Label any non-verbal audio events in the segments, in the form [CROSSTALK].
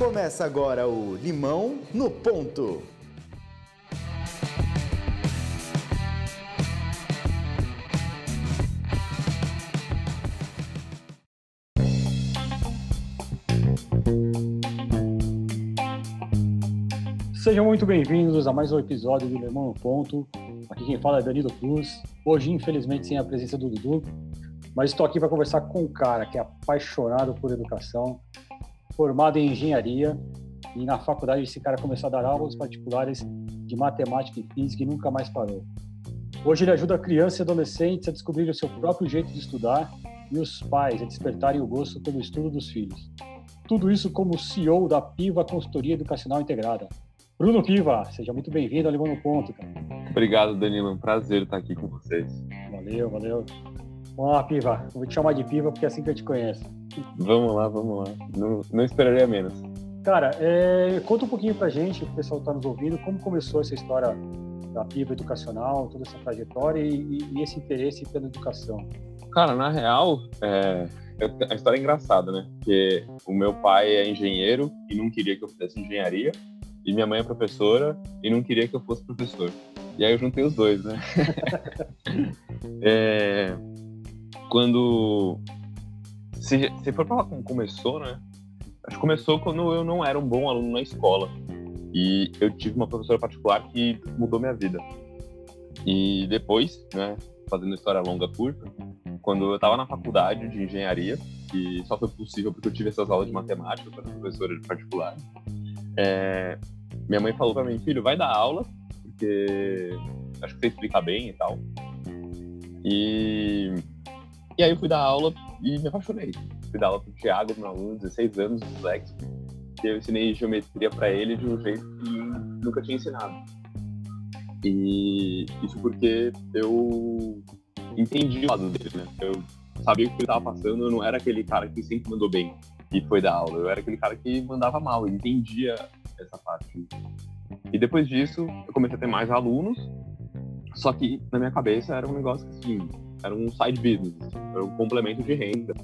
Começa agora o Limão no Ponto. Sejam muito bem-vindos a mais um episódio do Limão no Ponto. Aqui quem fala é Danilo Cruz. Hoje, infelizmente, sem a presença do Dudu, mas estou aqui para conversar com um cara que é apaixonado por educação, formado em engenharia, e na faculdade esse cara começou a dar aulas particulares de matemática e física e nunca mais parou. Hoje ele ajuda crianças e adolescentes a descobrirem o seu próprio jeito de estudar e os pais a despertarem o gosto pelo estudo dos filhos. Tudo isso como CEO da Piva Consultoria Educacional Integrada. Bruno Piva, seja muito bem-vindo ao Limão no Ponto, cara. Obrigado, Danilo. É um prazer estar aqui com vocês. Valeu, valeu. Vamos lá, Piva. Vou te chamar de Piva porque é assim que eu te conheço. Vamos lá, vamos lá. Não, não esperaria menos. Cara, é, conta um pouquinho pra gente, o pessoal está nos ouvindo, como começou essa história da Piva Educacional, toda essa trajetória e, e esse interesse pela educação. Cara, na real, é, a história é engraçada, né? Porque o meu pai é engenheiro e não queria que eu fizesse engenharia e minha mãe é professora e não queria que eu fosse professor. E aí eu juntei os dois, né? [LAUGHS] é, quando. Se, se for falar como começou, né? Acho que começou quando eu não era um bom aluno na escola. E eu tive uma professora particular que mudou minha vida. E depois, né, fazendo história longa curta, quando eu estava na faculdade de engenharia, que só foi possível porque eu tive essas aulas de matemática com a professora particular, é, minha mãe falou para mim, filho, vai dar aula, porque acho que você explica bem e tal. E, e aí eu fui dar aula e me apaixonei. Fui dar aula pro Thiago, meu aluno, 16 anos, complexo. E eu ensinei geometria para ele de um jeito que nunca tinha ensinado. E isso porque eu entendi o lado dele, né? Eu sabia o que ele estava passando, eu não era aquele cara que sempre mandou bem e foi dar aula. Eu era aquele cara que mandava mal, entendia essa parte. E depois disso, eu comecei a ter mais alunos, só que na minha cabeça era um negócio assim, era um side business, era um complemento de renda.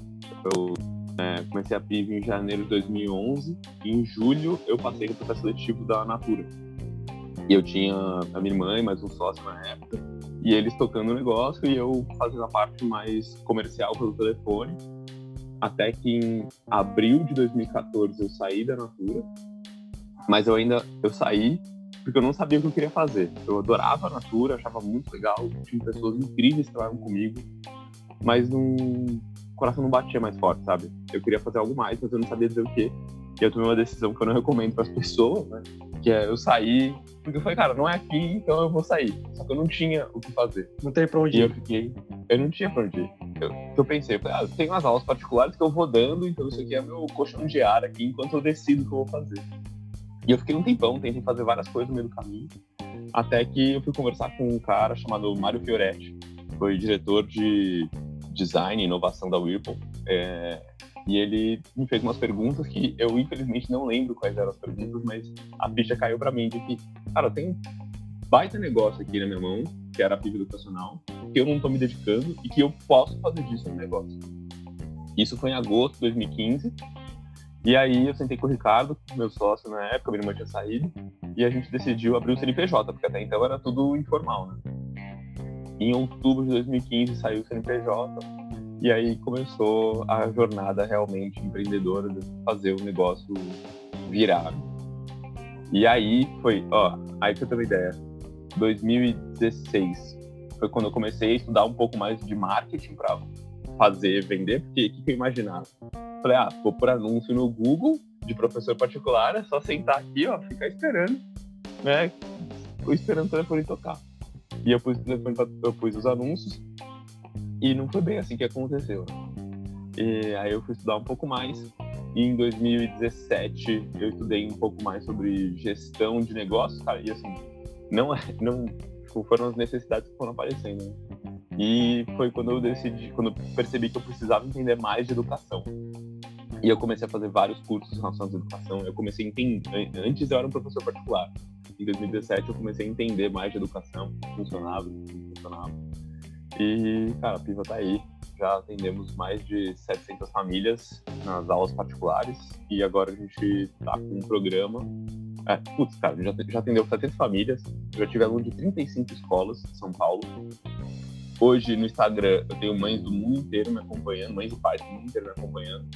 Eu é, comecei a PIV em janeiro de 2011 e em julho eu passei no processo seletivo da Natura. E eu tinha a minha irmã e mais um sócio na época, e eles tocando o negócio e eu fazendo a parte mais comercial pelo telefone até que em abril de 2014 eu saí da Natura, mas eu ainda eu saí porque eu não sabia o que eu queria fazer. Eu adorava a Natura, achava muito legal, tinha pessoas incríveis que trabalhavam comigo, mas não, o coração não batia mais forte, sabe? Eu queria fazer algo mais, mas eu não sabia dizer o quê. E eu tomei uma decisão que eu não recomendo para as pessoas, né? Que é eu sair, porque eu falei, cara, não é aqui, então eu vou sair. Só que eu não tinha o que fazer. Não tem pra onde ir. E eu fiquei, eu não tinha pra onde ir. Eu, eu pensei, eu falei, ah, tenho umas aulas particulares que eu vou dando, então isso aqui é meu colchão de ar aqui enquanto eu decido o que eu vou fazer. E eu fiquei um tempão, tentei fazer várias coisas no meio do caminho, até que eu fui conversar com um cara chamado Mário Fioretti, foi diretor de design e inovação da Whirlpool. É, e ele me fez umas perguntas que eu, infelizmente, não lembro quais eram as perguntas, mas a ficha caiu para mim de que, cara, tem baita negócio aqui na minha mão, que era a PIB educacional, que eu não estou me dedicando e que eu posso fazer disso um negócio. Isso foi em agosto de 2015. E aí eu sentei com o Ricardo, meu sócio na época, minha irmã tinha saído, e a gente decidiu abrir o CNPJ, porque até então era tudo informal, né? Em outubro de 2015 saiu o CNPJ, e aí começou a jornada realmente empreendedora de fazer o negócio virar. E aí foi, ó, aí que eu tenho uma ideia. 2016 foi quando eu comecei a estudar um pouco mais de marketing para fazer, vender, porque o que, que eu imaginava? Falei, ah, vou por anúncio no Google de professor particular, é só sentar aqui, ó, ficar esperando, né? Tô esperando o telefone tocar. E eu pus, eu pus os anúncios e não foi bem assim que aconteceu. E aí eu fui estudar um pouco mais. E em 2017 eu estudei um pouco mais sobre gestão de negócios, cara. E assim, não, é, não tipo, foram as necessidades que foram aparecendo. Né? E foi quando eu decidi, quando eu percebi que eu precisava entender mais de educação. E eu comecei a fazer vários cursos relacionados à educação. Eu comecei a entender. Antes eu era um professor particular. Em 2017 eu comecei a entender mais de educação, funcionava, funcionava. E, cara, a Piva tá aí. já atendemos mais de 700 famílias nas aulas particulares e agora a gente está com um programa. É, putz, cara, já, já atendeu 700 famílias, já tive aluno de 35 escolas em São Paulo. Hoje no Instagram eu tenho mães do mundo inteiro me acompanhando, mães e pais do mundo inteiro me acompanhando.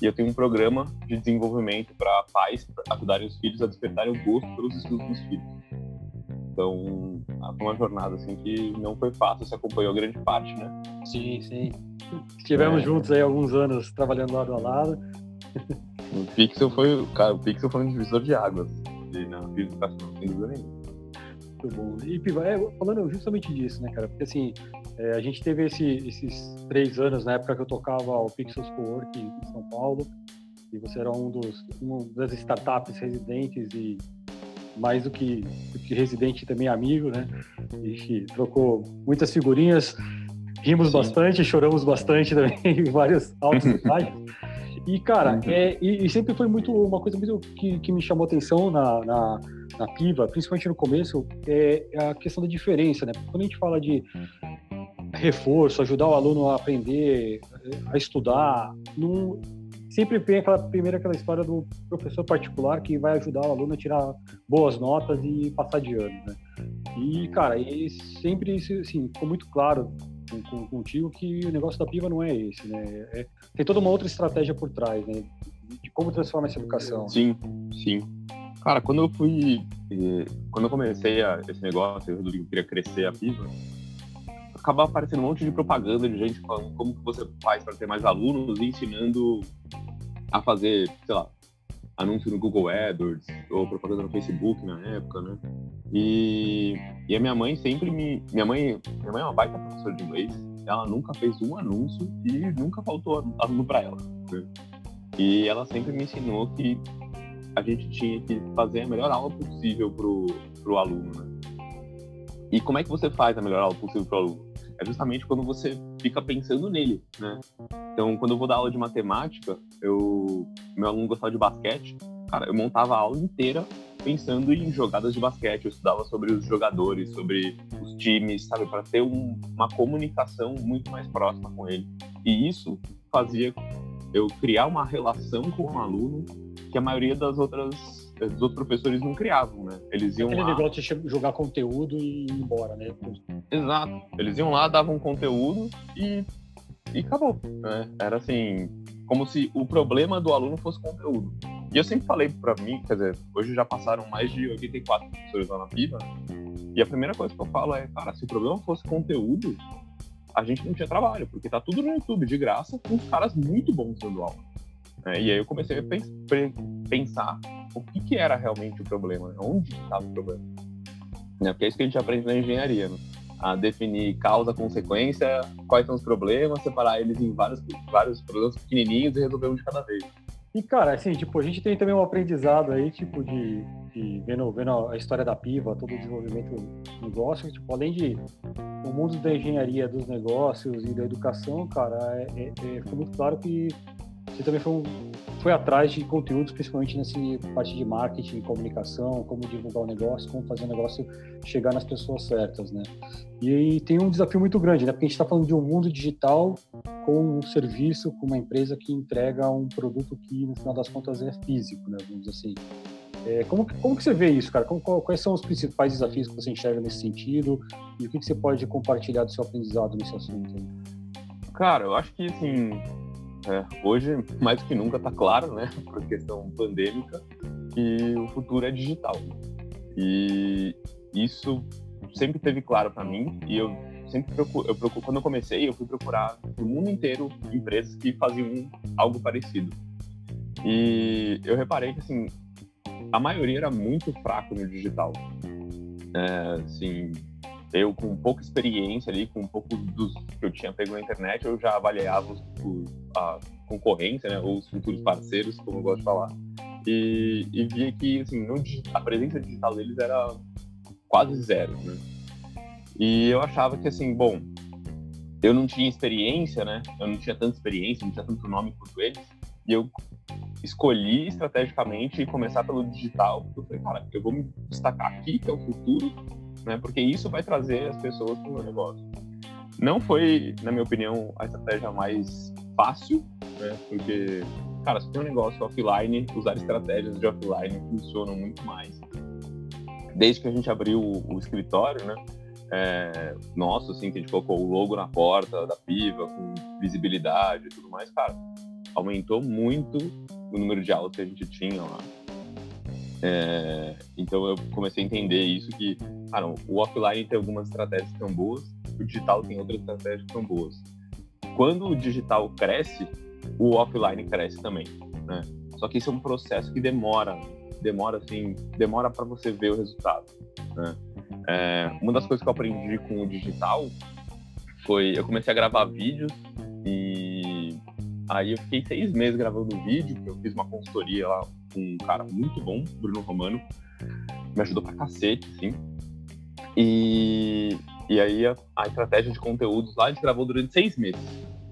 E eu tenho um programa de desenvolvimento para pais ajudarem os filhos a despertarem o gosto pelos estudos dos filhos. Então, foi uma jornada assim que não foi fácil, você acompanhou grande parte, né? Sim, sim. Estivemos é. juntos aí alguns anos trabalhando lado a lado. O Pixel foi, cara, o Pixel foi um divisor de águas na educação, sem dúvida nenhuma. Muito bom. E Piva, é, falando justamente disso, né, cara? Porque assim, é, a gente teve esse, esses três anos na época que eu tocava o Pixels Co-work em São Paulo, e você era um dos uma das startups residentes e mais do que, do que residente também amigo, né? A gente trocou muitas figurinhas, rimos Sim. bastante, choramos bastante também [LAUGHS] em vários altos detalhes. E, cara, é, e, e, sempre foi muito uma coisa muito que, que me chamou atenção na, na, na Piva, principalmente no começo, é a questão da diferença, né? Quando a gente fala de reforço, ajudar o aluno a aprender, a estudar, sempre vem aquela primeira aquela história do professor particular que vai ajudar o aluno a tirar boas notas e passar de ano, né? E cara, e sempre assim, ficou muito claro com, com, contigo que o negócio da piva não é esse, né? É, tem toda uma outra estratégia por trás, né? De como transformar essa educação. Sim, sim. Cara, quando eu fui, eh, quando eu comecei a, esse negócio, eu queria crescer a piva, acabava aparecendo um monte de propaganda de gente falando como que você faz para ter mais alunos e ensinando a fazer, sei lá, anúncio no Google AdWords ou propaganda no Facebook na época, né? E, e a minha mãe sempre me... Minha mãe, minha mãe é uma baita professora de inglês, ela nunca fez um anúncio e nunca faltou aluno para ela. Né? E ela sempre me ensinou que a gente tinha que fazer a melhor aula possível pro, pro aluno, né? E como é que você faz a melhor aula possível pro aluno? É justamente quando você fica pensando nele, né? Então, quando eu vou dar aula de matemática, eu meu aluno gostava de basquete, cara, eu montava a aula inteira pensando em jogadas de basquete, eu estudava sobre os jogadores, sobre os times, sabe, para ter um, uma comunicação muito mais próxima com ele. E isso fazia eu criar uma relação com o aluno que a maioria das outras os outros professores não criavam, né? Eles iam Aquele lá... negócio de jogar conteúdo e ir embora, né? Exato. Eles iam lá, davam conteúdo e, e acabou, né? Era assim, como se o problema do aluno fosse conteúdo. E eu sempre falei para mim, quer dizer, hoje já passaram mais de 84 professores lá na PIBA, e a primeira coisa que eu falo é, cara, se o problema fosse conteúdo, a gente não tinha trabalho, porque tá tudo no YouTube de graça, com os caras muito bons dando aula. É, e aí eu comecei a pensar o que, que era realmente o problema, né? onde estava o problema. Né? Porque é isso que a gente aprende na engenharia, né? a definir causa, consequência, quais são os problemas, separar eles em vários, vários problemas pequenininhos e resolver um de cada vez. E, cara, assim, tipo, a gente tem também um aprendizado aí, tipo, de, de vendo, vendo a história da Piva, todo o desenvolvimento do negócio, tipo, além de o mundo da engenharia, dos negócios e da educação, cara, é, é, é, muito claro que você também foi, foi atrás de conteúdos, principalmente nessa parte de marketing, comunicação, como divulgar o negócio, como fazer o negócio chegar nas pessoas certas, né? E, tem um desafio muito grande, né? Porque a gente está falando de um mundo digital com um serviço, com uma empresa que entrega um produto que, no final das contas, é físico, né? Vamos dizer assim. É, como, como que você vê isso, cara? Como, quais são os principais desafios que você enxerga nesse sentido? E o que, que você pode compartilhar do seu aprendizado nesse assunto? Cara, eu acho que, assim, é, hoje, mais do que nunca, está claro, né, [LAUGHS] por questão pandêmica, que o futuro é digital. E isso sempre teve claro para mim e eu sempre procuro, eu procuro, quando eu comecei, eu fui procurar no mundo inteiro empresas que faziam algo parecido. E eu reparei que, assim, a maioria era muito fraco no digital. É, assim, eu com pouca experiência ali, com um pouco dos que eu tinha pego na internet, eu já avaliava os, a concorrência, né, ou os futuros parceiros, como eu gosto de falar, e, e via que assim, a presença digital deles era quase zero, né? E eu achava que assim, bom, eu não tinha experiência, né? Eu não tinha tanta experiência, não tinha tanto nome quanto eles, e eu escolhi estrategicamente começar pelo digital, porque eu falei, cara, eu vou me destacar aqui, que é o futuro, né? Porque isso vai trazer as pessoas para o meu negócio. Não foi, na minha opinião, a estratégia mais fácil, né? Porque, cara, se tem um negócio offline, usar estratégias de offline funcionam muito mais. Desde que a gente abriu o, o escritório, né? É, nosso, assim, que a gente colocou o logo na porta da Piva, com visibilidade e tudo mais, cara, aumentou muito o número de aulas que a gente tinha lá. É, então eu comecei a entender isso que, cara, o offline tem algumas estratégias são boas, o digital tem outras estratégias são boas. Quando o digital cresce, o offline cresce também, né? Só que isso é um processo que demora, demora assim, demora para você ver o resultado, né? É, uma das coisas que eu aprendi com o digital foi eu comecei a gravar vídeos e aí eu fiquei seis meses gravando vídeo, eu fiz uma consultoria lá com um cara muito bom, Bruno Romano, me ajudou pra cacete, assim. E, e aí a, a estratégia de conteúdos lá a gente gravou durante seis meses.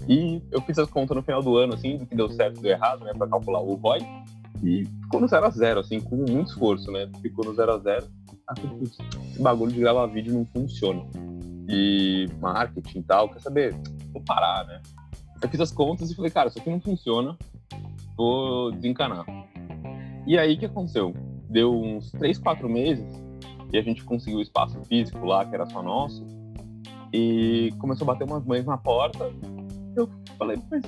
E eu fiz as contas no final do ano, assim, do que deu certo e deu errado, né, pra calcular o ROI. E ficou no zero a zero, assim, com muito esforço, né? Ficou no zero a zero. esse bagulho de gravar vídeo não funciona. E marketing e tal, quer saber? Vou parar, né? Eu fiz as contas e falei, cara, isso aqui não funciona, vou desencanar. E aí, o que aconteceu? Deu uns 3, 4 meses e a gente conseguiu o espaço físico lá, que era só nosso, e começou a bater umas mães na porta. Eu falei, mas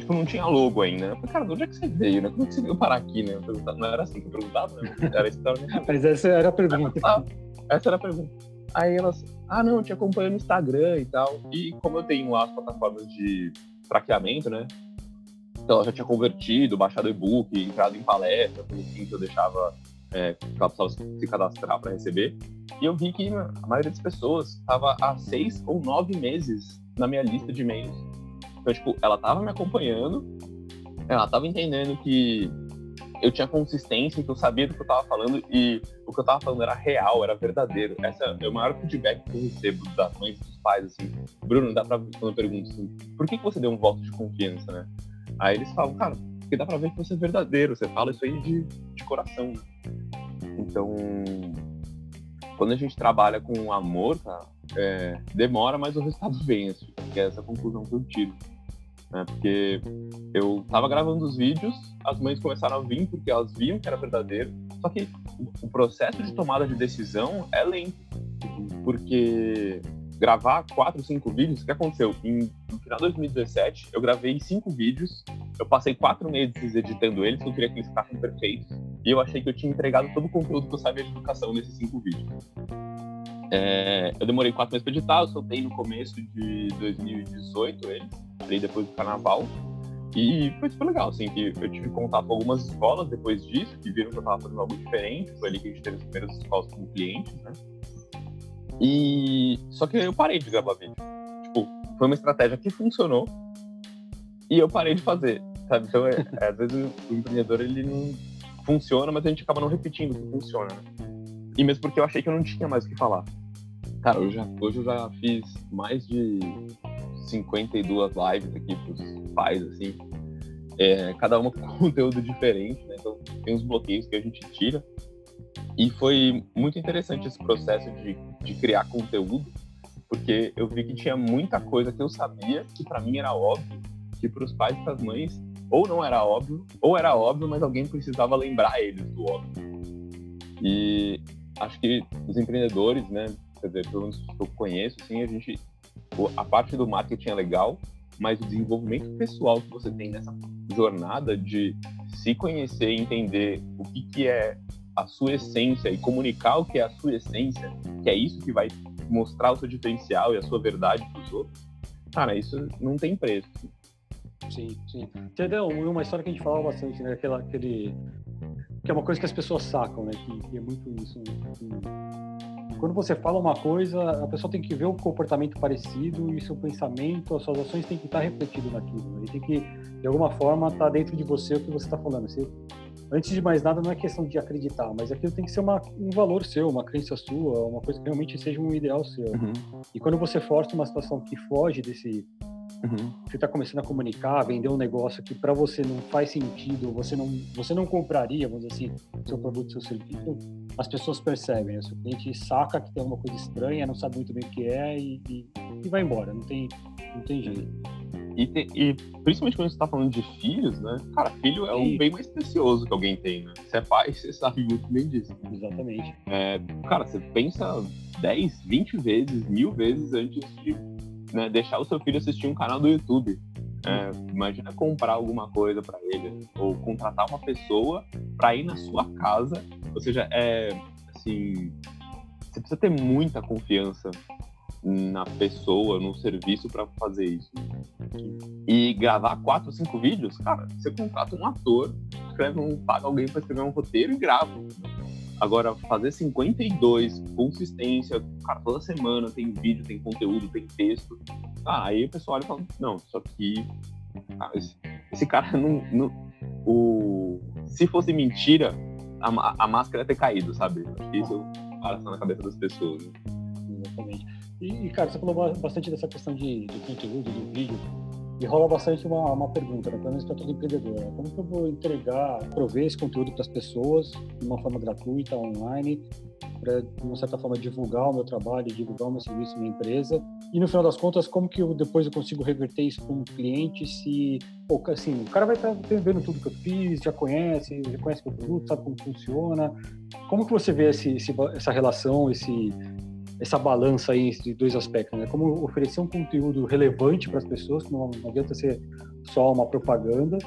tipo, não tinha logo ainda. Eu falei, cara, de onde é que você veio, né? Como é que você veio parar aqui, né? não era assim que eu perguntava, né? Era isso que [LAUGHS] Mas essa era a pergunta. [LAUGHS] Ah, essa era a pergunta. Aí elas, ah, não, eu te acompanho no Instagram e tal. E como eu tenho as plataformas de traqueamento, né? Então, ela já tinha convertido, baixado e-book, entrado em palestra, tudo assim que eu deixava é, ela precisava se cadastrar para receber. E eu vi que a maioria das pessoas estava há seis ou nove meses na minha lista de e-mails. Então, tipo, ela estava me acompanhando, ela estava entendendo que eu tinha consistência, que eu sabia do que eu estava falando e o que eu estava falando era real, era verdadeiro. Esse é o maior feedback que eu recebo das mães e dos pais, assim. Bruno, dá pra, quando eu pergunto assim, por que, que você deu um voto de confiança, né? Aí eles falam, cara, porque dá pra ver que você é verdadeiro, você fala isso aí de, de coração. Então, quando a gente trabalha com amor, cara, é, demora, mas o resultado [LAUGHS] vem, assim, que é essa conclusão que eu tiro. Né? Porque eu tava gravando os vídeos, as mães começaram a vir porque elas viam que era verdadeiro, só que o processo de tomada de decisão é lento, porque gravar quatro, cinco vídeos, o que aconteceu? Em, no final de 2017, eu gravei cinco vídeos, eu passei quatro meses editando eles, eu queria que eles ficassem perfeitos, e eu achei que eu tinha entregado todo o conteúdo que eu sabia de educação nesses cinco vídeos. É, eu demorei quatro meses para editar, eu soltei no começo de 2018 eles, falei depois do carnaval, e foi super legal, assim, que eu tive contato com algumas escolas depois disso, que viram que eu estava fazendo algo diferente, foi ali que a gente teve as primeiras escolas como clientes, né? E só que eu parei de gravar vídeo. Tipo, foi uma estratégia que funcionou e eu parei de fazer, sabe? Então, é, às vezes o empreendedor ele não funciona, mas a gente acaba não repetindo que funciona, né? E mesmo porque eu achei que eu não tinha mais o que falar. Cara, eu já, hoje eu já fiz mais de 52 lives aqui pros pais, assim. É, cada uma [LAUGHS] com conteúdo diferente, né? Então tem uns bloqueios que a gente tira. E foi muito interessante esse processo de, de criar conteúdo, porque eu vi que tinha muita coisa que eu sabia, que para mim era óbvio, que para os pais e as mães ou não era óbvio, ou era óbvio, mas alguém precisava lembrar eles do óbvio. E acho que os empreendedores, né, quer dizer, pelo menos que eu conheço, assim, a gente, a parte do marketing é legal, mas o desenvolvimento pessoal que você tem nessa jornada de se conhecer e entender o que, que é a sua essência e comunicar o que é a sua essência, que é isso que vai mostrar o seu diferencial e a sua verdade para os outros, cara, isso não tem preço. Sim, sim. Entendeu? Uma história que a gente falava bastante, né? Aquela, aquele... Que é uma coisa que as pessoas sacam, né? Que, que é muito isso. Né? Quando você fala uma coisa, a pessoa tem que ver o comportamento parecido e seu pensamento, as suas ações têm que estar refletido naquilo. Né? E tem que, de alguma forma, estar dentro de você o que você está falando. Você antes de mais nada, não é questão de acreditar, mas aquilo tem que ser uma, um valor seu, uma crença sua, uma coisa que realmente seja um ideal seu. Uhum. E quando você força uma situação que foge desse, Uhum. Você está começando a comunicar, vender um negócio que para você não faz sentido, você não, você não compraria, vamos dizer assim, seu produto, seu serviço, as pessoas percebem. Né? O cliente saca que tem alguma coisa estranha, não sabe muito bem o que é e, e, e vai embora. Não tem, não tem jeito. E, te, e, principalmente quando você está falando de filhos, né? Cara, filho é o bem mais precioso que alguém tem, né? Você é pai, você sabe muito bem disso. Exatamente. É, cara, você pensa 10, 20 vezes, mil vezes antes de né, deixar o seu filho assistir um canal do YouTube. É, imagina comprar alguma coisa para ele ou contratar uma pessoa para ir na sua casa. Ou seja, é assim, você precisa ter muita confiança na pessoa, no serviço para fazer isso. E gravar quatro, cinco vídeos, cara, você contrata um ator, escreve um, paga alguém para escrever um roteiro e grava. Agora, fazer 52, consistência, cara, toda semana tem vídeo, tem conteúdo, tem texto. Ah, aí o pessoal olha e fala, não, isso aqui. Ah, esse, esse, cara não. não o, se fosse mentira, a, a máscara ia ter caído, sabe? Que isso passa na cabeça das pessoas. Né? Exatamente. E, cara, você falou bastante dessa questão de, de conteúdo, de vídeo. E rola bastante uma, uma pergunta, né? pelo menos para todo empreendedor. Né? Como que eu vou entregar, prover esse conteúdo para as pessoas de uma forma gratuita, online, para, de uma certa forma, divulgar o meu trabalho, divulgar o meu serviço, minha empresa? E, no final das contas, como que eu, depois eu consigo reverter isso para um cliente se... Pô, assim, o cara vai estar tá vendo tudo que eu fiz, já conhece, já conhece o produto, sabe como funciona. Como que você vê esse, esse, essa relação, esse essa balança aí de dois aspectos, né? Como oferecer um conteúdo relevante para as pessoas, que não, não adianta ser só uma propaganda,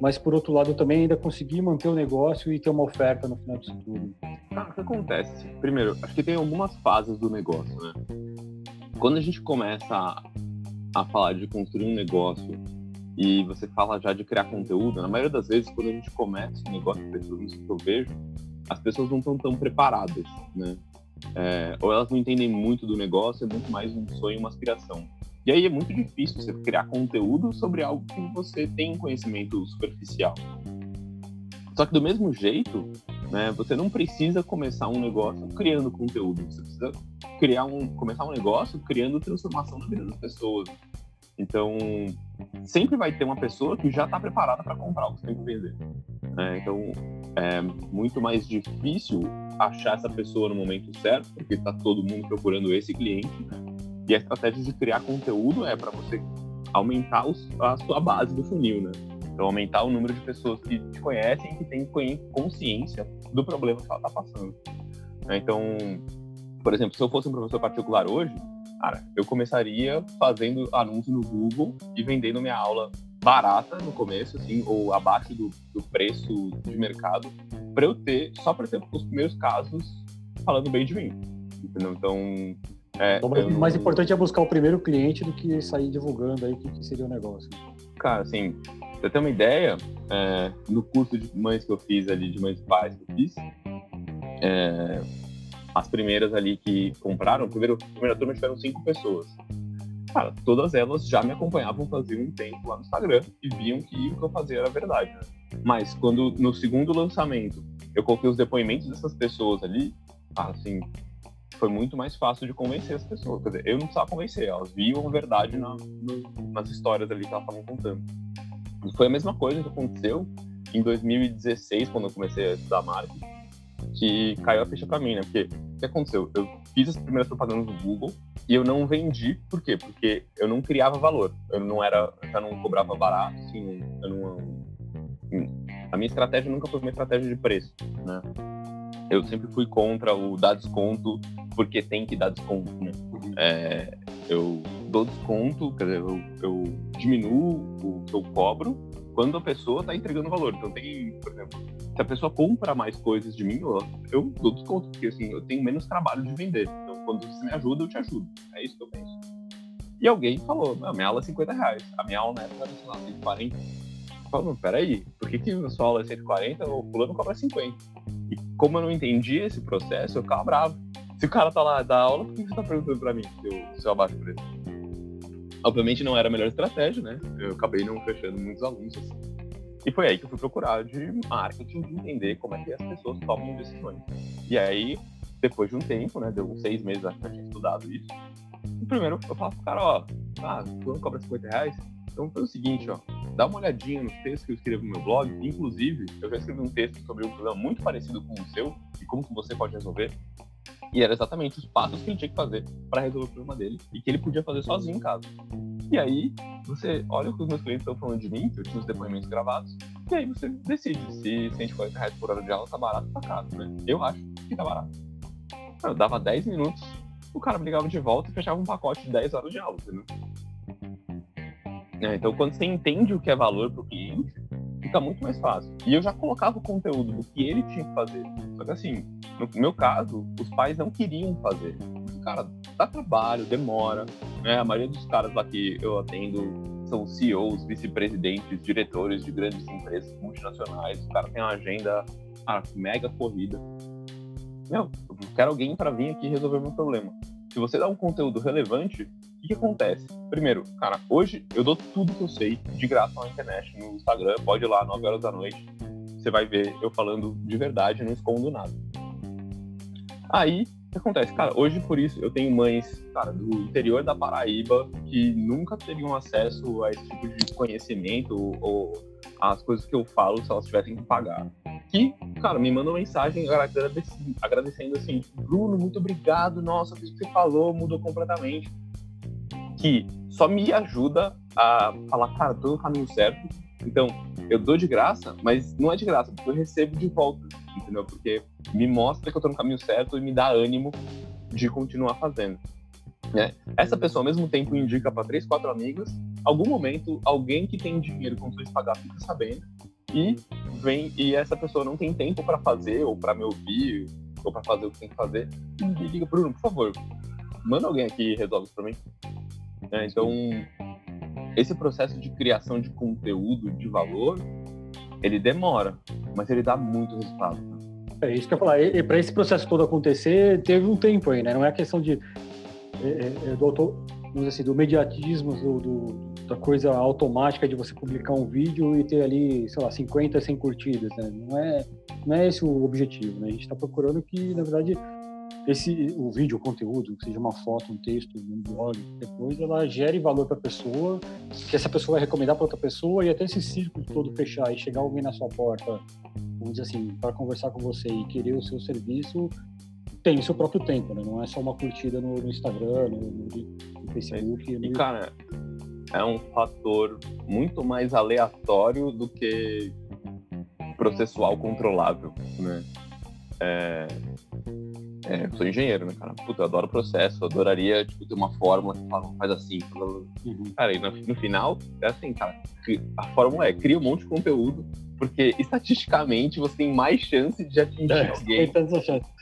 mas por outro lado também ainda conseguir manter o negócio e ter uma oferta no final disso tudo. O que acontece? Primeiro, acho que tem algumas fases do negócio, né? Quando a gente começa a, a falar de construir um negócio e você fala já de criar conteúdo, na maioria das vezes, quando a gente começa um negócio, que eu vejo, as pessoas não estão tão preparadas, né? É, ou elas não entendem muito do negócio, é muito mais um sonho, uma aspiração. E aí é muito difícil você criar conteúdo sobre algo que você tem conhecimento superficial. Só que do mesmo jeito, né, você não precisa começar um negócio criando conteúdo. Você precisa criar um, começar um negócio criando transformação na vida das pessoas. Então, sempre vai ter uma pessoa que já está preparada para comprar o que você tem que vender. Né? Então, é muito mais difícil achar essa pessoa no momento certo, porque está todo mundo procurando esse cliente. Né? E a estratégia de criar conteúdo é para você aumentar os, a sua base do funil, né? Então, aumentar o número de pessoas que te conhecem e que têm consciência do problema que ela está passando. Né? Então, por exemplo, se eu fosse um professor particular hoje, Cara, eu começaria fazendo anúncio no Google e vendendo minha aula barata no começo, assim, ou abaixo do, do preço de mercado, para eu ter, só para ter os primeiros casos falando bem de mim. Entendeu? Então. É, o mais, mais importante é buscar o primeiro cliente do que sair divulgando aí o que, que seria o negócio. Cara, assim, pra você ter uma ideia, é, no curso de mães que eu fiz ali, de mães e pais que eu fiz, é, as primeiras ali que compraram, primeiro, a primeira turma tiveram cinco pessoas. Cara, todas elas já me acompanhavam fazia um tempo lá no Instagram e viam que o que eu fazia era verdade. Mas quando no segundo lançamento eu coloquei os depoimentos dessas pessoas ali, assim, foi muito mais fácil de convencer as pessoas. Quer dizer, eu não precisava convencer, elas viam a verdade na, no, nas histórias ali que elas estavam contando. E foi a mesma coisa que aconteceu em 2016, quando eu comecei a estudar marketing, que caiu a ficha para mim, né? Porque o que aconteceu? Eu fiz as primeiras propagandas no Google e eu não vendi, por quê? Porque eu não criava valor. Eu não era, já não cobrava barato, assim, eu não, a minha estratégia nunca foi uma estratégia de preço, né? Eu sempre fui contra o dar desconto porque tem que dar desconto, né? É, eu dou desconto, quer dizer, eu, eu diminuo o que eu cobro quando a pessoa está entregando valor. Então tem, por exemplo, se a pessoa compra mais coisas de mim, eu, eu dou desconto, porque assim, eu tenho menos trabalho de vender. Quando você me ajuda, eu te ajudo. É isso que eu penso. E alguém falou, minha aula é 50 reais. A minha aula na época era, sei lá, 140. Eu falo, peraí, por que, que a sua aula é 140 o fulano cobra 50? E como eu não entendi esse processo, eu ficava bravo. Se o cara tá lá da aula, por que você tá perguntando pra mim se eu, se eu abaixo o preço? Obviamente não era a melhor estratégia, né? Eu acabei não fechando muitos alunos assim. E foi aí que eu fui procurar de marketing, de entender como é que as pessoas tomam decisões. E aí, depois de um tempo, né, deu uns seis meses acho que eu tinha estudado isso, primeiro eu falo pro cara, ó, ah, fulano cobra 50 reais, então foi o seguinte, ó, dá uma olhadinha nos textos que eu escrevo no meu blog, inclusive, eu já escrevi um texto sobre um problema muito parecido com o seu e como que você pode resolver, e era exatamente os passos que ele tinha que fazer para resolver o problema dele e que ele podia fazer sozinho em casa. E aí, você olha o que os meus clientes estão falando de mim, que eu tinha os depoimentos gravados, e aí você decide se 140 reais por hora de aula tá barato ou tá caro, né? Eu acho que tá barato. Eu dava 10 minutos, o cara me ligava de volta e fechava um pacote de 10 horas de aula, entendeu? É, então, quando você entende o que é valor para o cliente, fica muito mais fácil. E eu já colocava o conteúdo do que ele tinha que fazer. Só que assim, no meu caso, os pais não queriam fazer. Cara, dá trabalho, demora. Né? A maioria dos caras lá que eu atendo são CEOs, vice-presidentes, diretores de grandes empresas multinacionais. O cara tem uma agenda mega corrida. Meu, eu quero alguém para vir aqui resolver meu problema. Se você dá um conteúdo relevante, o que, que, acontece? Primeiro, cara, hoje eu dou tudo que eu sei de graça na internet, no Instagram, pode ir lá, 9 horas da noite. Você vai ver eu falando de verdade, não escondo nada. Aí, o que acontece? Cara, hoje por isso eu tenho mães, cara, do interior da Paraíba que nunca teriam acesso a esse tipo de conhecimento ou, ou as coisas que eu falo se elas tivessem que pagar que, cara, me mandou mensagem agradecendo, agradecendo assim, Bruno, muito obrigado, nossa, o que você falou mudou completamente. Que só me ajuda a falar, cara, tô no caminho certo. Então, eu dou de graça, mas não é de graça, porque eu recebo de volta, entendeu? Porque me mostra que eu tô no caminho certo e me dá ânimo de continuar fazendo. Né? Essa pessoa, ao mesmo tempo, indica para três, quatro amigas. Algum momento, alguém que tem dinheiro com de pagar fica sabendo e vem e essa pessoa não tem tempo para fazer ou para me ouvir ou para fazer o que tem que fazer, me liga, Bruno, por favor, manda alguém aqui e resolve isso para mim. É, então, esse processo de criação de conteúdo de valor, ele demora, mas ele dá muito resultado. É isso que eu ia falar. E, para esse processo todo acontecer, teve um tempo aí, né? Não é questão de é, é, é auto, assim, do mediatismo, do, do da coisa automática de você publicar um vídeo e ter ali, sei lá, 50, 100 curtidas, né? Não é, não é esse o objetivo, né? A gente está procurando que, na verdade, esse o vídeo, o conteúdo, seja uma foto, um texto, um blog, depois ela gere valor para a pessoa, que essa pessoa vai recomendar para outra pessoa e até esse círculo todo fechar e chegar alguém na sua porta, vamos dizer assim, para conversar com você e querer o seu serviço, tem seu próprio tempo, né? Não é só uma curtida no, no Instagram, no, no, no Facebook. E, cara, é um fator muito mais aleatório do que processual controlável, né? É, é, eu sou engenheiro, né, cara? Puta, eu adoro processo, eu adoraria tipo, ter uma fórmula que fala, faz assim. Uhum. Cara, e no, no, final, é assim, cara, a fórmula é cria um monte de conteúdo, porque estatisticamente você tem mais chance de atingir é, alguém.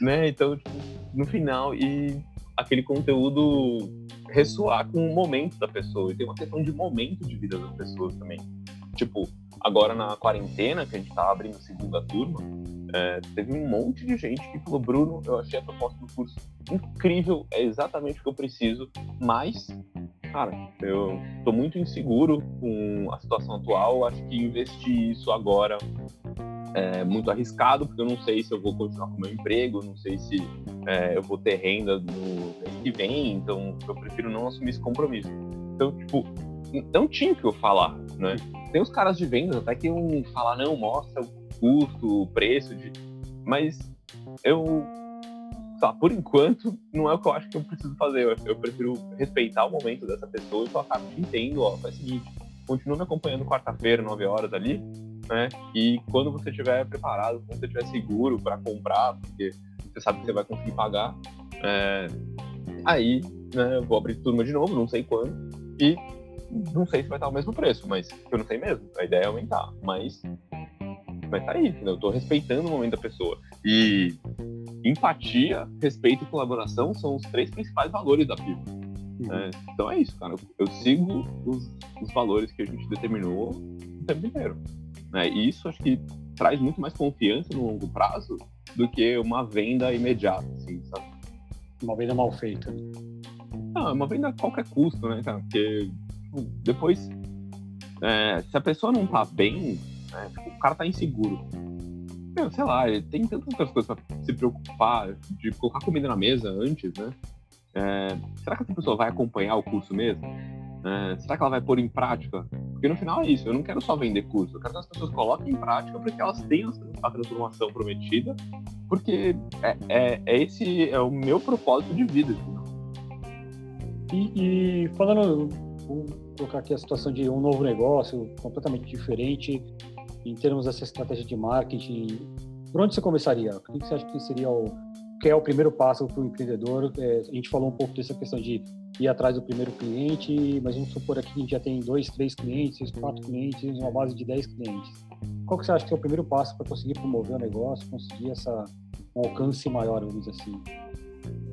Né? Então, tipo, no final, e aquele conteúdo ressoar com o momento da pessoa. E tem uma questão de momento de vida das pessoas também. Tipo, agora na quarentena, que a gente tá abrindo a segunda turma, é, teve um monte de gente que falou: Bruno, eu achei a proposta do curso incrível, é exatamente o que eu preciso, mas, cara, eu tô muito inseguro com a situação atual, acho que investir isso agora é muito arriscado, porque eu não sei se eu vou continuar com o meu emprego, não sei se é, eu vou ter renda no mês que vem, então eu prefiro não assumir esse compromisso. Então, tipo, não tinha o que eu falar, né? Tem os caras de vendas até que um falar, não, mostra custo, o preço, de... mas eu, lá, por enquanto, não é o que eu acho que eu preciso fazer. Eu, eu prefiro respeitar o momento dessa pessoa e falar, cara, te entendo, ó, faz o seguinte, continua me acompanhando quarta-feira, 9 horas ali, né? E quando você estiver preparado, quando você estiver seguro para comprar, porque você sabe que você vai conseguir pagar, é... aí né, eu vou abrir turma de novo, não sei quando, e não sei se vai estar o mesmo preço, mas eu não sei mesmo. A ideia é aumentar, mas mas tá aí, entendeu? Eu tô respeitando o momento da pessoa. E empatia, respeito e colaboração são os três principais valores da PIB. Uhum. É, então é isso, cara. Eu, eu sigo os, os, valores que a gente determinou o tempo inteiro. Né? E isso acho que traz muito mais confiança no longo prazo do que uma venda imediata, assim, sabe? Uma venda mal feita. Não, é uma venda a qualquer custo, né, cara? Porque tipo, depois, é, se a pessoa não tá bem, né, tipo, o cara tá inseguro. Meu, sei lá, tem tantas outras coisas pra se preocupar, de colocar comida na mesa antes, né? É, será que essa pessoa vai acompanhar o curso mesmo? É, será que ela vai pôr em prática? Porque no final é isso, eu não quero só vender curso, eu quero que as pessoas coloquem em prática para que elas tenham a transformação prometida, porque é, é, é esse é o meu propósito de vida. E, e falando, vou colocar aqui a situação de um novo negócio completamente diferente em termos dessa estratégia de marketing, por onde você começaria? O que você acha que seria o que é o primeiro passo para o empreendedor? É, a gente falou um pouco dessa questão de ir atrás do primeiro cliente, mas vamos supor aqui que a gente já tem dois, três clientes, quatro clientes, uma base de dez clientes. Qual que você acha que é o primeiro passo para conseguir promover o negócio, conseguir essa, um alcance maior, vamos dizer assim?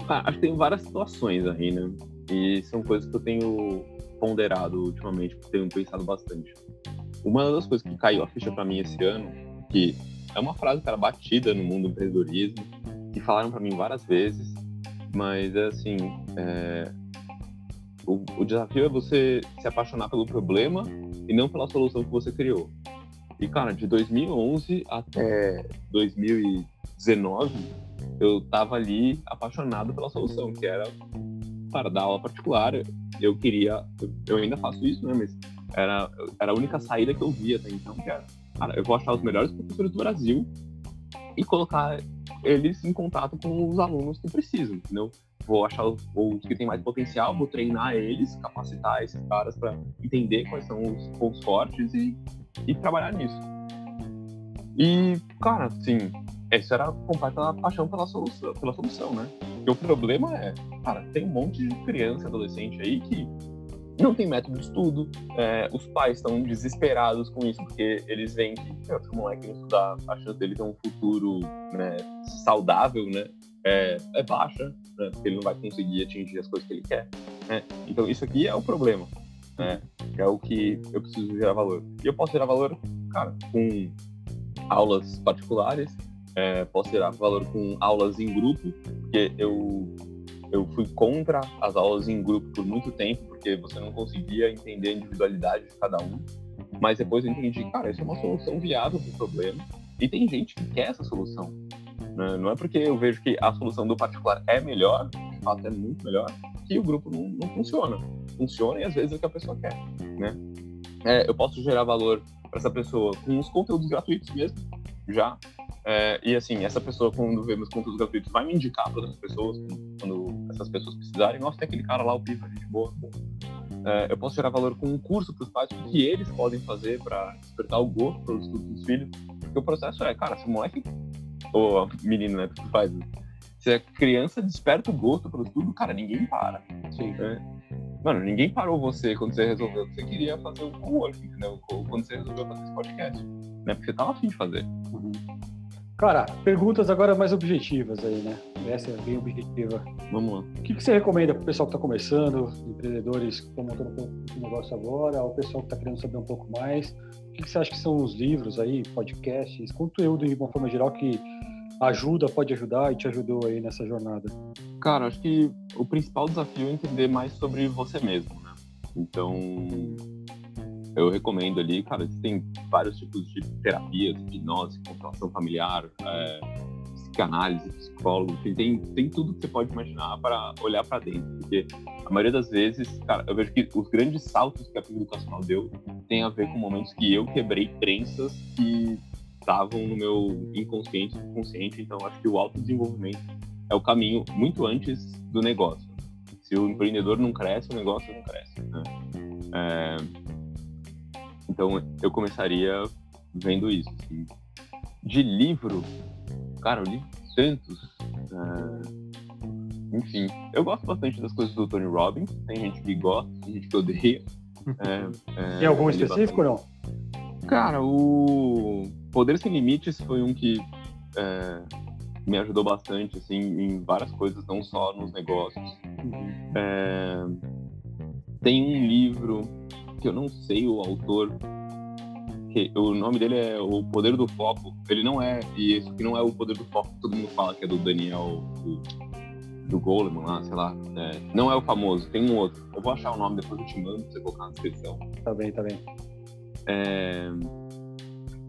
Ah, acho que tem várias situações aí, né? E são coisas que eu tenho ponderado ultimamente, tenho pensado bastante. Uma das coisas que caiu a ficha para mim esse ano, que é uma frase, cara, batida no mundo do empreendedorismo, que falaram para mim várias vezes, mas é assim, é... O, o, desafio é você se apaixonar pelo problema e não pela solução que você criou. E, cara, de 2011 até 2019, eu tava ali apaixonado pela solução, que era para dar aula particular. Eu queria, eu ainda faço isso, né? Mas era, era a única saída que eu via até então, que era, cara, eu vou achar os melhores professores do Brasil e colocar eles em contato com os alunos que precisam, entendeu? Vou achar os, os que têm mais potencial, vou treinar eles, capacitar esses caras para entender quais são os pontos fortes e, e trabalhar nisso. E, cara, assim, isso era completa paixão pela solução, pela solução, né? Porque o problema é, cara, tem um monte de criança, adolescente aí que não tem método de estudo, é, os pais estão desesperados com isso, porque eles veem que o moleque não estudar, a chance dele ter um futuro né, saudável né, é, é baixa, né, porque ele não vai conseguir atingir as coisas que ele quer. Né? Então, isso aqui é o problema, né, é o que eu preciso gerar valor. E eu posso gerar valor, cara, com aulas particulares, é, posso gerar valor com aulas em grupo, porque eu eu fui contra as aulas em grupo por muito tempo, porque você não conseguia entender a individualidade de cada um. Mas depois eu entendi, cara, isso é uma solução viável para o problema. E tem gente que quer essa solução. Né? Não é porque eu vejo que a solução do particular é melhor, de fato é muito melhor, que o grupo não, não funciona. Funciona e às vezes é o que a pessoa quer. Né? É, eu posso gerar valor para essa pessoa com os conteúdos gratuitos mesmo, já. É, e assim, essa pessoa, quando vê meus conteúdos gratuitos, vai me indicar para outras pessoas, quando essas pessoas precisarem. Nossa, tem aquele cara lá, o Pipa, gente boa. É, eu posso gerar valor com um curso para os pais, que eles podem fazer para despertar o gosto pelos estudos dos filhos. Porque o processo é, cara, se o moleque, ou menino, né, que faz, se a criança desperta o gosto pelo estudo, cara, ninguém para. Sim. É, mano, ninguém parou você quando você resolveu que você queria fazer o co-working, entendeu? Quando você resolveu fazer esse podcast. Né? Porque você tava afim de fazer. Uhum. Cara, perguntas agora mais objetivas aí, né? Essa é bem objetiva. Vamos lá. O que, que você recomenda para o pessoal que está começando, empreendedores que estão montando um negócio agora, ou o pessoal que está querendo saber um pouco mais? O que, que você acha que são os livros aí, podcasts, conteúdo de uma forma geral que ajuda, pode ajudar e te ajudou aí nessa jornada? Cara, acho que o principal desafio é entender mais sobre você mesmo, né? Então, eu recomendo ali, cara, tem vários tipos de terapias, hipnose, constelação familiar, é, psicanálise, psicólogo, tem, tem tudo que você pode imaginar para olhar para dentro, porque a maioria das vezes, cara, eu vejo que os grandes saltos que a PIB educacional deu tem a ver com momentos que eu quebrei crenças que estavam no meu inconsciente, consciente, então acho que o autodesenvolvimento é o caminho muito antes do negócio. Se o empreendedor não cresce, o negócio não cresce. Né? É, então eu começaria vendo isso. Assim. De livro, cara, eu li tantos. Uh, enfim, eu gosto bastante das coisas do Tony Robbins. Tem gente que gosta, tem gente que odeia. [LAUGHS] É, é, tem algum específico ou não? Cara, o Poder Sem Limites foi um que é, me ajudou bastante, assim, em várias coisas, não só nos negócios. Uhum. É, tem um livro que eu não sei o autor. Que, o nome dele é O Poder do Foco. Ele não é, e isso que não é o Poder do Foco que todo mundo fala, que é do Daniel, do, do Goleman lá, sei lá. É, não é o famoso, tem um outro. Eu vou achar o nome, depois eu te mando pra você colocar na descrição. Tá bem, tá bem. É,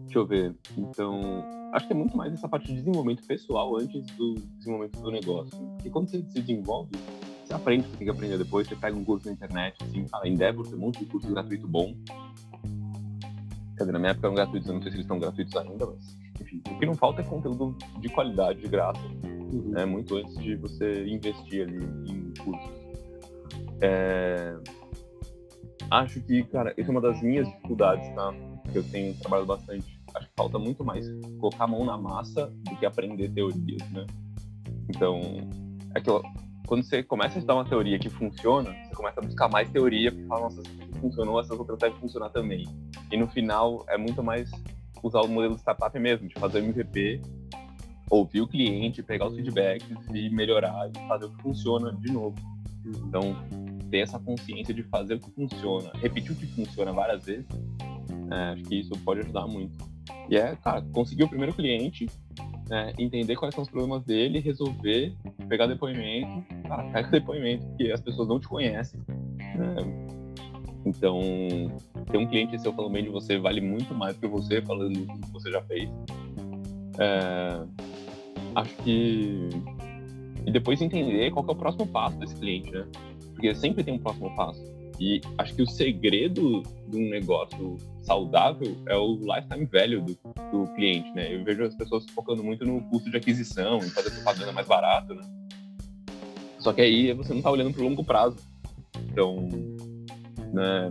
deixa eu ver. Então, acho que é muito mais essa parte de desenvolvimento pessoal antes do desenvolvimento do negócio. Porque quando você se desenvolve, aprende o que tem que aprender depois, você pega um curso na internet, assim, fala, Endeavor tem um monte de curso gratuito bom. Quer dizer, na minha época eram gratuitos, eu não sei se eles estão gratuitos ainda, mas enfim, o que não falta é conteúdo de qualidade, de graça, uhum. né, muito antes de você investir ali em cursos. É... Acho que, cara, essa é uma das minhas dificuldades, tá? Que eu tenho trabalhado bastante. Acho que falta muito mais colocar a mão na massa do que aprender teorias, né? Então, é que quando você começa a estudar uma teoria que funciona, você começa a buscar mais teoria, porque fala, nossa, essa funcionou, essas outras devem funcionar também. E no final, é muito mais usar o modelo de startup mesmo, de fazer o MVP, ouvir o cliente, pegar os feedbacks e melhorar e fazer o que funciona de novo. Então, ter essa consciência de fazer o que funciona, repetir o que funciona várias vezes, é, acho que isso pode ajudar muito. E é, cara, conseguir o primeiro cliente, né, entender quais são os problemas dele, resolver, pegar depoimento, cara, pega depoimento, porque as pessoas não te conhecem. Né? Então, ter um cliente seu falando bem de você vale muito mais do que você falando o que você já fez. É, acho que. E depois entender qual é o próximo passo desse cliente, né? Porque sempre tem um próximo passo. E acho que o segredo de um negócio saudável é o lifetime value do, do cliente, né? Eu vejo as pessoas focando muito no custo de aquisição, em fazer propaganda mais barato, né? Só que aí você não está olhando para o longo prazo. Então, né,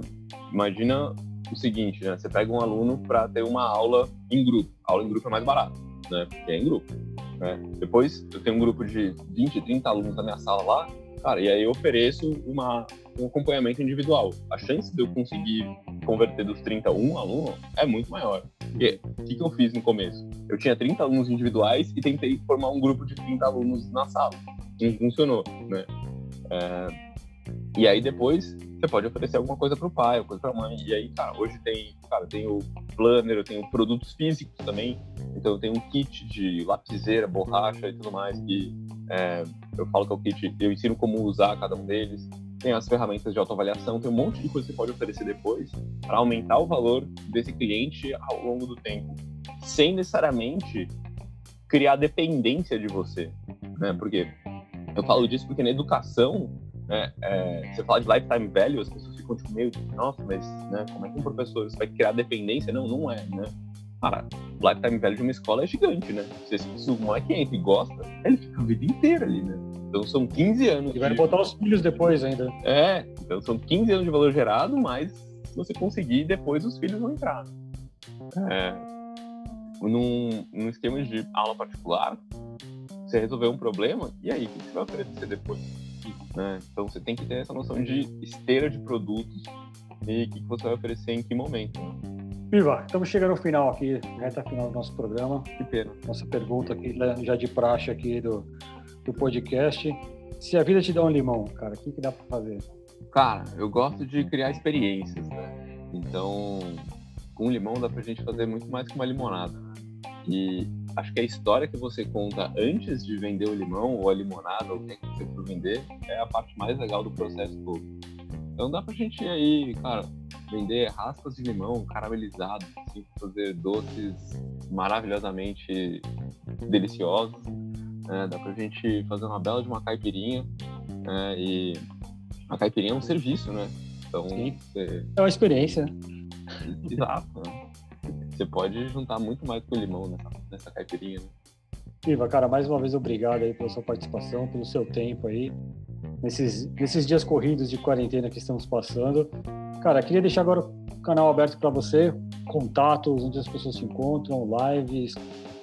imagina o seguinte, né? Você pega um aluno para ter uma aula em grupo. A aula em grupo é mais barato, né? Porque é em grupo. Né? Depois eu tenho um grupo de 20, 30 alunos na minha sala lá, cara, e aí eu ofereço uma, um acompanhamento individual. A chance de eu conseguir converter dos 30 a um aluno é muito maior. Porque o que, que eu fiz no começo? Eu tinha 30 alunos individuais e tentei formar um grupo de 30 alunos na sala. Não funcionou, né? É... E aí depois você pode oferecer alguma coisa para o pai, alguma coisa para a mãe. E aí, cara, hoje tem, cara, tem o planner, eu tenho produtos físicos também. Então eu tenho um kit de lapiseira, borracha e tudo mais que é, eu falo que é o kit, eu ensino como usar cada um deles. Tem as ferramentas de autoavaliação, tem um monte de coisa que você pode oferecer depois para aumentar o valor desse cliente ao longo do tempo, sem necessariamente criar dependência de você, né? Porque eu falo disso porque na educação né, é, você fala de lifetime value, as pessoas ficam tipo, meio, nossa, mas né, como é que um professor vai criar dependência? Não, não é, né? Cara, o lifetime value de uma escola é gigante, né? Se, se o moleque entra e gosta, ele fica a vida inteira ali, né? Então são 15 anos. E vai de... botar os filhos depois ainda. É, então são 15 anos de valor gerado, mas se você conseguir, depois os filhos vão entrar. É, num, num esquema de aula particular, você resolveu um problema, e aí, o que você vai oferecer depois? Né? Então você tem que ter essa noção de esteira de produtos e o que você vai oferecer em que momento. Né? Viva, estamos chegando ao final aqui, reta final do nosso programa. Que pena. Nossa pergunta aqui, já de praxe aqui do, do podcast. Se a vida te dá um limão, cara, o que, que dá para fazer? Cara, eu gosto de criar experiências, né? Então, com limão dá pra gente fazer muito mais que uma limonada. E acho que a história que você conta antes de vender o limão ou a limonada ou o que, é que você for vender é a parte mais legal do processo todo. Então dá pra gente aí, cara, vender raspas de limão caramelizados, assim, fazer doces maravilhosamente deliciosos. Né? Dá pra gente fazer uma bela de uma caipirinha. Né? E a caipirinha é um serviço, né? Então, você... é uma experiência. Exato. Né? Você pode juntar muito mais que o limão nessa, nessa caipirinha, né? Iva, cara, mais uma vez obrigado aí pela sua participação, pelo seu tempo aí, nesses, nesses dias corridos de quarentena que estamos passando. Cara, queria deixar agora o canal aberto para você, contatos, onde as pessoas se encontram, lives,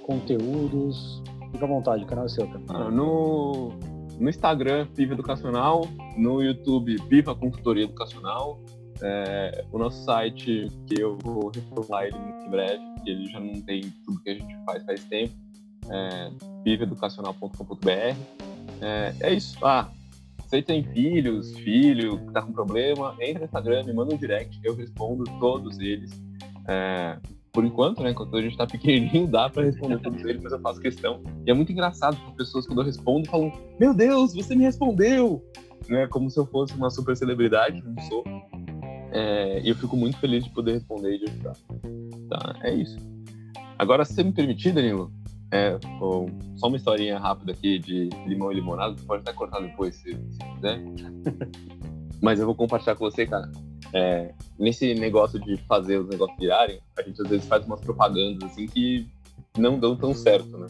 conteúdos. Fica à vontade, o canal é seu, cara. Ah, no, no Instagram, Piva Educacional, no YouTube, Piva Consultoria Educacional, é, o nosso site, que eu vou reformular ele em breve, que ele já não tem tudo que a gente faz faz tempo, é viveeducacional.com.br. É, é isso. Ah, você tem filhos, filho que tá com problema, entra no Instagram, me manda um direct, eu respondo todos eles. É, por enquanto, né, enquanto a gente tá pequenininho, dá para responder todos eles, mas eu faço questão. E é muito engraçado as pessoas, quando eu respondo, falam: Meu Deus, você me respondeu! Né, como se eu fosse uma super celebridade, não sou. É, e eu fico muito feliz de poder responder e de ajudar. Tá, é isso. Agora, se você me permitir, Danilo, É, só uma historinha rápida aqui de limão e limonada, você pode até cortar depois se, se quiser. [LAUGHS] Mas eu vou compartilhar com você, cara. É, nesse negócio de fazer os negócios virarem, a gente às vezes faz umas propagandas assim que não dão tão certo, né?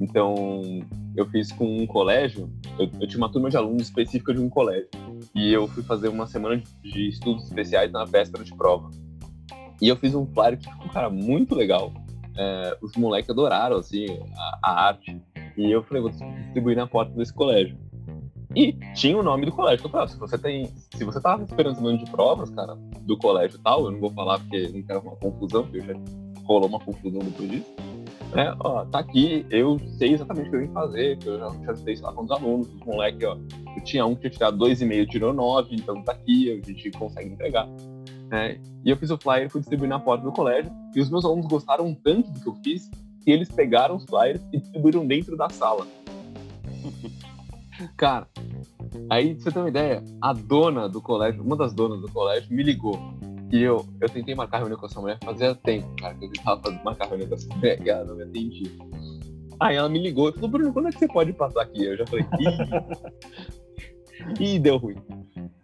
Então, eu fiz com um colégio, eu, eu, tinha uma turma de alunos específica de um colégio, e eu fui fazer uma semana de, estudos especiais na véspera de prova. E eu fiz um flyer que ficou, cara, muito legal. É, os moleques adoraram, assim, a, a, arte. E eu falei, vou distribuir na porta desse colégio. E tinha o nome do colégio. Eu falei, ah, se você tem. Se você tava esperando esse nome de provas, cara, do colégio tal, eu não vou falar porque não quero uma confusão, porque já rolou uma confusão depois disso. É, ó, tá aqui, eu sei exatamente o que eu vim fazer, que eu já, já sei lá, com os alunos, os moleques, ó. Eu tinha um que tinha tirado dois e meio, tirou nove, então tá aqui, a gente consegue entregar. É, e eu fiz o flyer, fui distribuir na porta do colégio, e os meus alunos gostaram tanto do que eu fiz, que eles pegaram os flyers e distribuíram dentro da sala. [LAUGHS] Cara, aí, pra você ter uma ideia, a dona do colégio, uma das donas do colégio, me ligou. E eu, eu tentei marcar reunião com essa mulher fazia tempo, cara, que eu tentava fazer, marcar reunião com essa mulher e ela não me atendia. Aí ela me ligou e falou, Bruno, quando é que você pode passar aqui? Eu já falei, ih, [LAUGHS] ih deu ruim.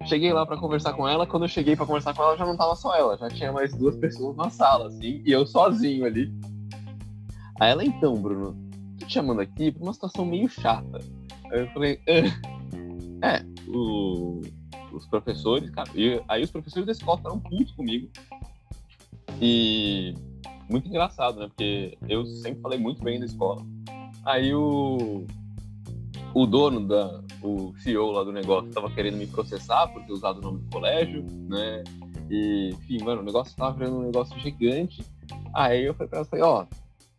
Cheguei lá para conversar com ela, quando eu cheguei para conversar com ela, já não tava só ela, já tinha mais duas pessoas na sala, assim, e eu sozinho ali. Aí ela, então, Bruno, tô te chamando aqui pra uma situação meio chata. Aí eu falei, ah, é, o os professores, cara. E aí os professores da escola ficaram putos comigo. E muito engraçado, né? Porque eu sempre falei muito bem da escola. Aí o, o dono da, o CEO lá do negócio tava querendo me processar por ter usado o nome do colégio, né? E, enfim, mano, o negócio tava virando um negócio gigante. Aí eu falei pra ela, ó,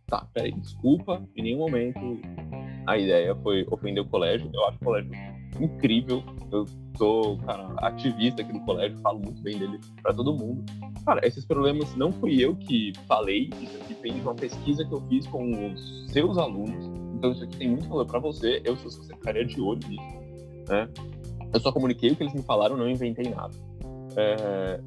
tá, peraí, desculpa, em nenhum momento a ideia foi ofender o colégio. Eu acho o colégio incrível. Eu sou, cara, ativista aqui do colégio, falo muito bem dele para todo mundo. Cara, esses problemas não fui eu que falei, isso aqui vem de uma pesquisa que eu fiz com os seus alunos. Então isso aqui tem muito valor para você. Eu, se você ficaria de olho nisso, né? Eu só comuniquei o que eles me falaram, não inventei nada. É...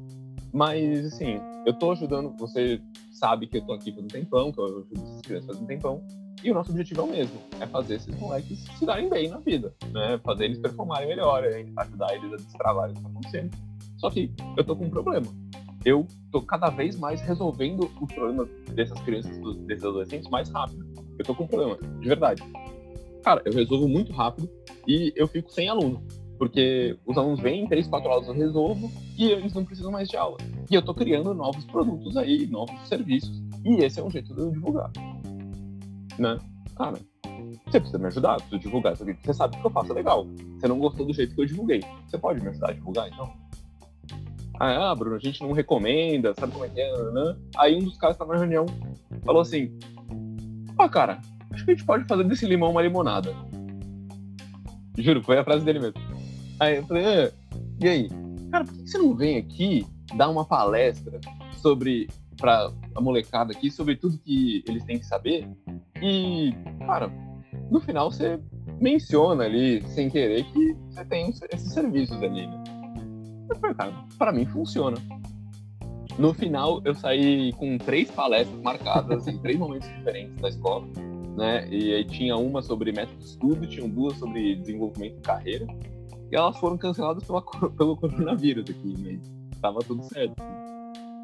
Mas, assim, eu tô ajudando, você sabe que eu tô aqui faz um tempão, que eu ajudo essas crianças faz um tempão. E o nosso objetivo é o mesmo, é fazer esses moleques se darem bem na vida, né? Fazer eles performarem melhor, ajudar eles a destravar o que está acontecendo. Só que eu tô com um problema. Eu tô cada vez mais resolvendo os problemas dessas crianças, desses adolescentes mais rápido. Eu tô com um problema, de verdade. Cara, eu resolvo muito rápido e eu fico sem aluno. Porque os alunos vêm, três, quatro aulas eu resolvo e eles não precisam mais de aula. E eu tô criando novos produtos aí, novos serviços. E esse é um jeito de eu divulgar né? Cara, você precisa me ajudar, preciso divulgar. Você sabe que eu faço legal. Você não gostou do jeito que eu divulguei. Você pode me ajudar a divulgar, então? Ah, Bruno, a gente não recomenda, sabe como é que é, né? Aí um dos caras estava na reunião, falou assim: Ó, cara, acho que a gente pode fazer desse limão uma limonada. Juro, foi a frase dele mesmo. Aí eu falei: ah, e aí? Cara, por que você não vem aqui dar uma palestra sobre para a molecada aqui sobre tudo que eles têm que saber e, cara, no final você menciona ali, sem querer, que você tem esses serviços ali, né? Eu falei, cara, pra mim funciona. No final, eu saí com três palestras marcadas em três momentos diferentes da escola, né? E aí tinha uma sobre método de estudo, tinham duas sobre desenvolvimento de carreira, e elas foram canceladas pela, [LAUGHS] pelo coronavírus aqui, mas tava tudo certo.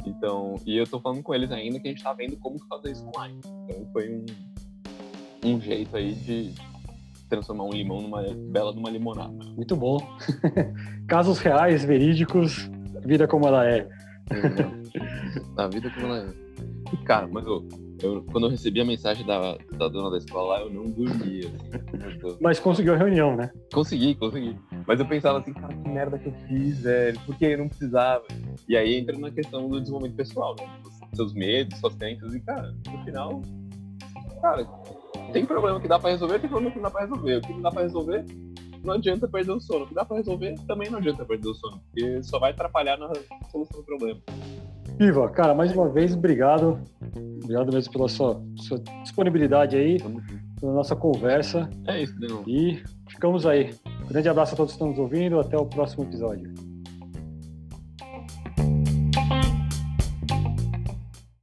Então, e eu tô falando com eles ainda que a gente tá vendo como fazer isso online. Então foi um, um jeito aí de transformar um limão numa bela numa limonada. Muito bom. [LAUGHS] Casos reais, verídicos, vida como ela é. [LAUGHS] a vida como ela é. Cara, mas eu, eu, quando eu recebi a mensagem da, da dona da escola lá, eu não dormia. Assim, mas conseguiu a reunião, né? Consegui, consegui. Mas eu pensava assim, cara, que merda que eu fiz, velho. Por que eu não precisava? E aí entra na questão do desenvolvimento pessoal, né? Seus medos, suas crenças. E, cara, no final, cara, tem problema que dá para resolver, tem problema que não dá para resolver. O que não dá para resolver, não adianta perder o sono. O que dá para resolver, também não adianta perder o sono, porque só vai atrapalhar na solução do problema. Iva, cara, mais uma vez, obrigado. Obrigado mesmo pela sua, sua disponibilidade aí, pela nossa conversa. É isso, Daniel. E ficamos aí. grande abraço a todos que estão nos ouvindo. Até o próximo episódio.